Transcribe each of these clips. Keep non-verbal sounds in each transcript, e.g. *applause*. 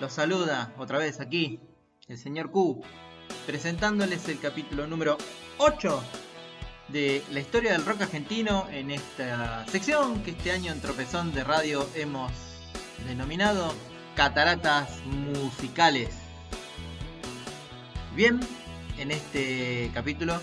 Los saluda otra vez aquí el señor Q, presentándoles el capítulo número 8 de la historia del rock argentino en esta sección que este año en Tropezón de Radio hemos denominado Cataratas Musicales. Bien, en este capítulo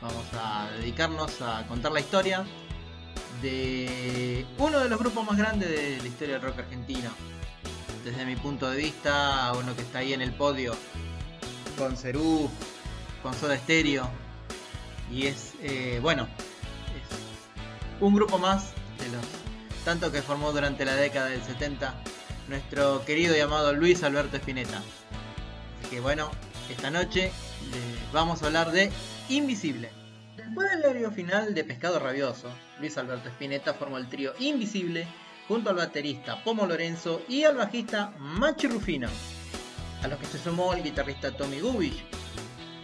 vamos a dedicarnos a contar la historia de uno de los grupos más grandes de la historia del rock argentino, desde mi punto de vista, uno que está ahí en el podio, con Cerú, con Soda Stereo, y es, eh, bueno, es un grupo más de los tantos que formó durante la década del 70 nuestro querido llamado Luis Alberto Espineta. Así que bueno, esta noche vamos a hablar de Invisible. Después del labio final de Pescado Rabioso, Luis Alberto Espineta formó el trío Invisible junto al baterista Pomo Lorenzo y al bajista Machi Rufino, a los que se sumó el guitarrista Tommy Gubich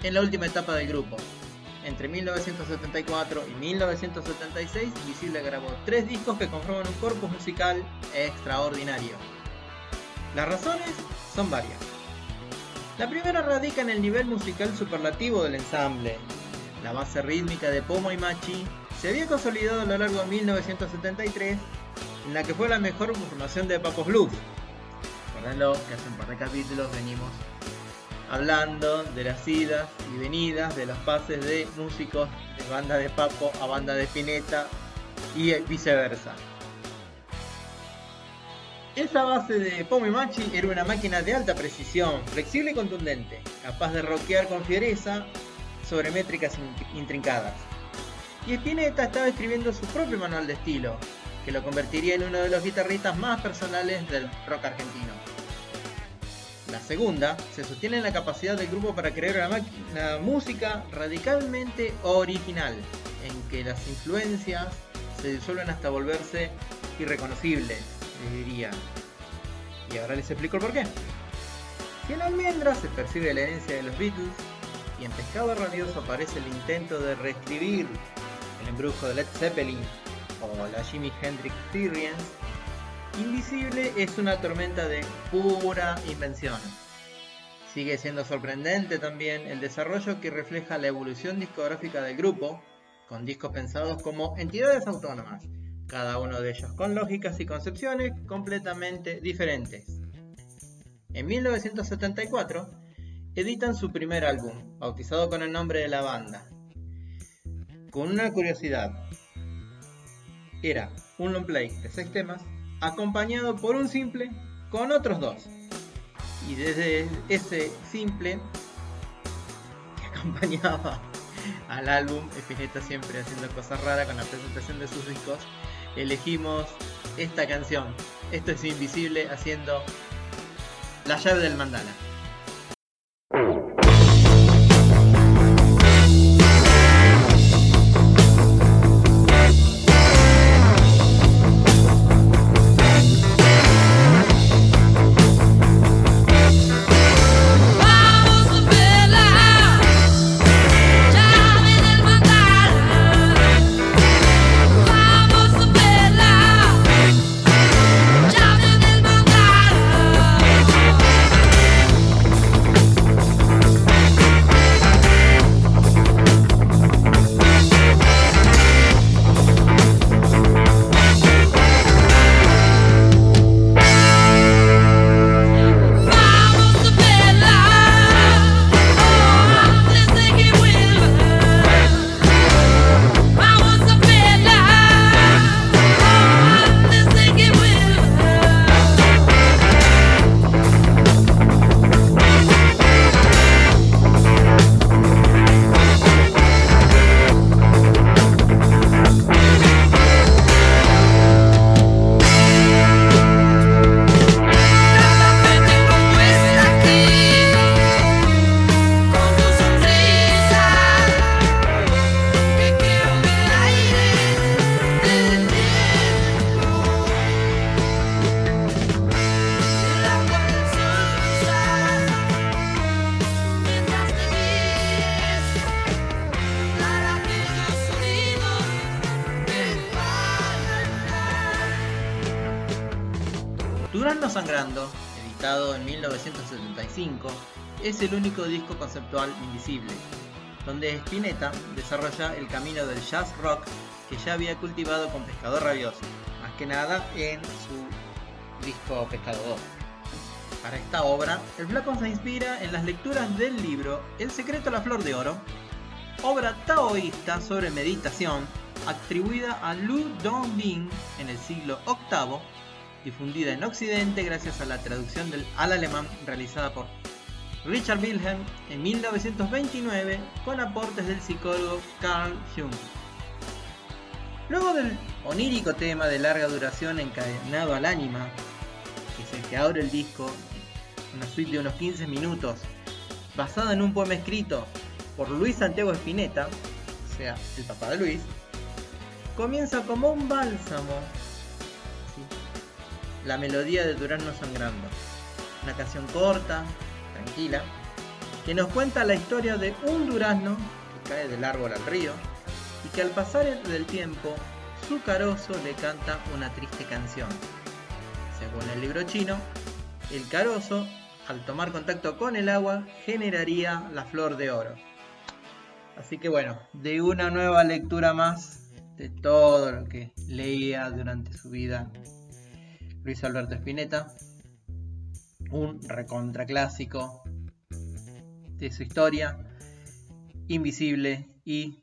en la última etapa del grupo. Entre 1974 y 1976, Invisible grabó tres discos que conforman un corpus musical extraordinario. Las razones son varias. La primera radica en el nivel musical superlativo del ensamble. La base rítmica de Pomo y Machi se había consolidado a lo largo de 1973 en la que fue la mejor formación de Papos Blues. Recuerdenlo que hace un par de capítulos venimos hablando de las idas y venidas de los pases de músicos de banda de Papo a banda de Pineta y viceversa. Esa base de Pomo y Machi era una máquina de alta precisión, flexible y contundente, capaz de rockear con fiereza sobre métricas intrincadas. Y Spinetta estaba escribiendo su propio manual de estilo, que lo convertiría en uno de los guitarristas más personales del rock argentino. La segunda se sostiene en la capacidad del grupo para crear una, música radicalmente original, en que las influencias se disuelven hasta volverse irreconocibles, diría. Y ahora les explico el porqué. Si en Almendra se percibe la herencia de los Beatles, y en Pescado Radioso aparece el intento de reescribir el embrujo de Led Zeppelin o la Jimi Hendrix Experience, Invisible es una tormenta de pura invención. Sigue siendo sorprendente también el desarrollo que refleja la evolución discográfica del grupo, con discos pensados como entidades autónomas, cada uno de ellos con lógicas y concepciones completamente diferentes. En 1974 editan su primer álbum, bautizado con el nombre de la banda. Con una curiosidad, era un long play de seis temas acompañado por un simple con otros dos. Y desde ese simple que *laughs* acompañaba al álbum, Espineta siempre haciendo cosas raras con la presentación de sus discos, elegimos esta canción. Esto es Invisible haciendo la llave del mandala. Sangrando, editado en 1975, es el único disco conceptual invisible, donde Spinetta desarrolla el camino del jazz rock que ya había cultivado con Pescador Rabioso, más que nada en su disco Pescado 2. Para esta obra, el flaco se inspira en las lecturas del libro El secreto a la flor de oro, obra taoísta sobre meditación atribuida a Lu Dongbing en el siglo VIII, difundida en Occidente gracias a la traducción del, al alemán realizada por Richard Wilhelm en 1929 con aportes del psicólogo Carl Jung. Luego del onírico tema de larga duración encadenado al ánima, que es el que abre el disco, una suite de unos 15 minutos, basada en un poema escrito por Luis Santiago Espineta, o sea, el papá de Luis, comienza como un bálsamo la melodía de Durazno Sangrando. Una canción corta, tranquila, que nos cuenta la historia de un durazno que cae del árbol al río y que al pasar del tiempo su carozo le canta una triste canción. Según el libro chino, el carozo, al tomar contacto con el agua, generaría la flor de oro. Así que bueno, de una nueva lectura más de todo lo que leía durante su vida Luis Alberto Spinetta, un recontraclásico de su historia, invisible y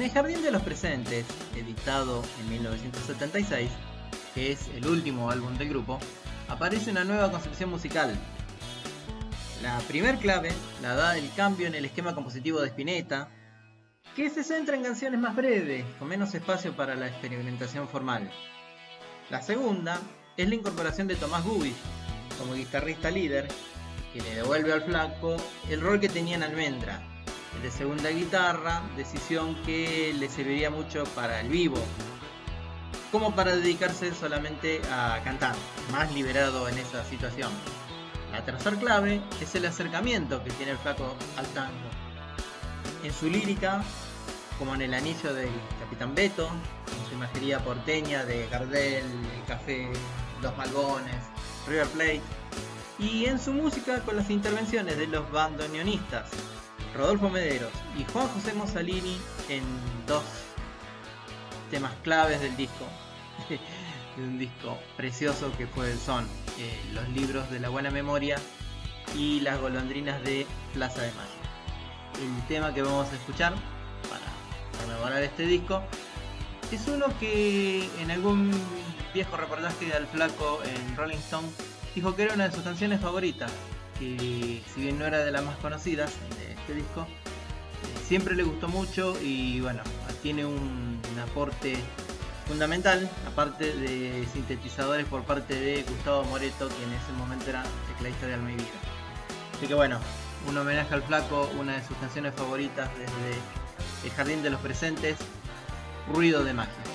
el Jardín de los Presentes, editado en 1976, que es el último álbum del grupo, aparece una nueva concepción musical. La primer clave la da el cambio en el esquema compositivo de Spinetta, que se centra en canciones más breves, con menos espacio para la experimentación formal. La segunda es la incorporación de Tomás Gubis como guitarrista líder, que le devuelve al flaco el rol que tenía en Almendra, de segunda guitarra, decisión que le serviría mucho para el vivo, como para dedicarse solamente a cantar, más liberado en esa situación. La tercera clave es el acercamiento que tiene el flaco al tango. En su lírica, como en el anillo del Capitán Beto, en su imagería porteña de Gardel, el Café, Los Malbones, River Plate, y en su música con las intervenciones de los bandoneonistas, Rodolfo Mederos y Juan José Mossalini en dos temas claves del disco. *laughs* de un disco precioso que fue son eh, Los libros de la buena memoria y Las golondrinas de Plaza de Mayo. El tema que vamos a escuchar para rememorar este disco es uno que en algún viejo reportaje del flaco en Rolling Stone dijo que era una de sus canciones favoritas, que si bien no era de las más conocidas, este disco. Eh, siempre le gustó mucho y bueno, tiene un, aporte fundamental, aparte de sintetizadores por parte de Gustavo Moreto, que en ese momento era tecladista de Vida. Así que bueno, un homenaje al flaco, una de sus canciones favoritas desde El Jardín de los Presentes, Ruido de Magia.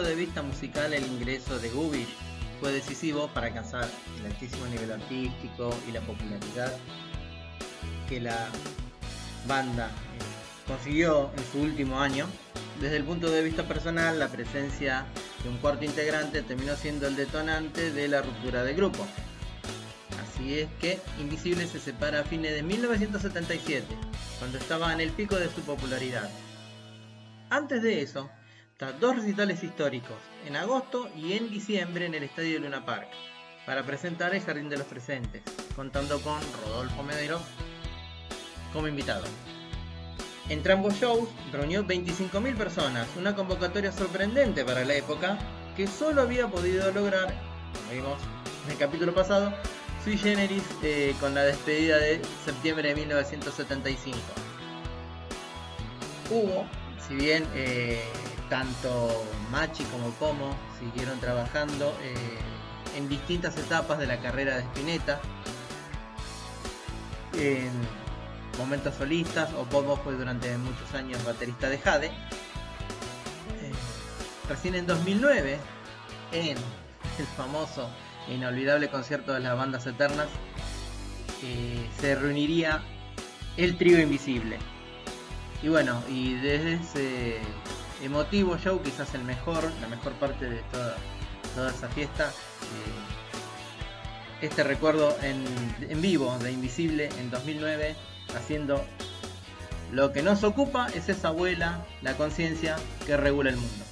El ingreso de Gubish fue decisivo para alcanzar el altísimo nivel artístico y la popularidad que la banda eh, consiguió en su último año. Desde el punto de vista personal, la presencia de un cuarto integrante terminó siendo el detonante de la ruptura del grupo. Así es que Invisible se separa a fines de 1977, cuando estaba en el pico de su popularidad. Antes de eso, dos recitales históricos, en agosto y en diciembre en el Estadio Luna Park, para presentar el Jardín de los Presentes, contando con Rodolfo Medero como invitado. Entre ambos shows reunió 25.000 personas, una convocatoria sorprendente para la época que solo había podido lograr, como vimos en el capítulo pasado, Sui Generis eh, con la despedida de septiembre de 1975. Hubo, si bien eh, tanto Machi como Como siguieron trabajando eh, en distintas etapas de la carrera de Spinetta. En momentos solistas, o Pomo fue durante muchos años baterista de Jade. Eh, recién en 2009, en el famoso e inolvidable concierto de las bandas eternas, eh, se reuniría el trío invisible. Y bueno, y desde ese emotivo show, quizás el mejor, la mejor parte de toda, toda esa fiesta. Eh, este recuerdo en, en vivo de Invisible en 2009, haciendo lo que nos ocupa es esa abuela, la conciencia que regula el mundo.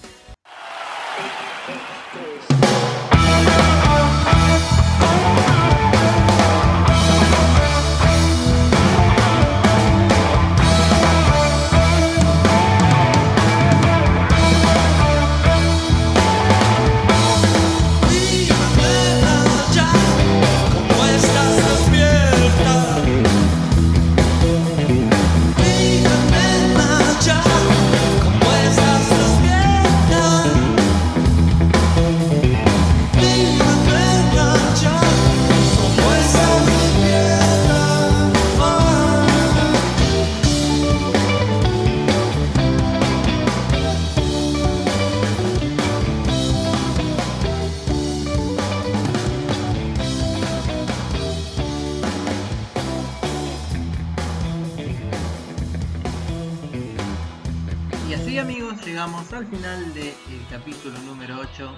Al final del capítulo número 8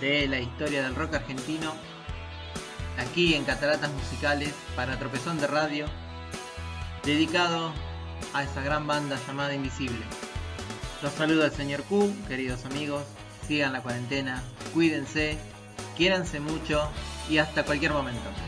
de la historia del rock argentino, aquí en Cataratas Musicales para Tropezón de Radio, dedicado a esa gran banda llamada Invisible. Los saludo al señor Q, queridos amigos, sigan la cuarentena, cuídense, quiéranse mucho y hasta cualquier momento.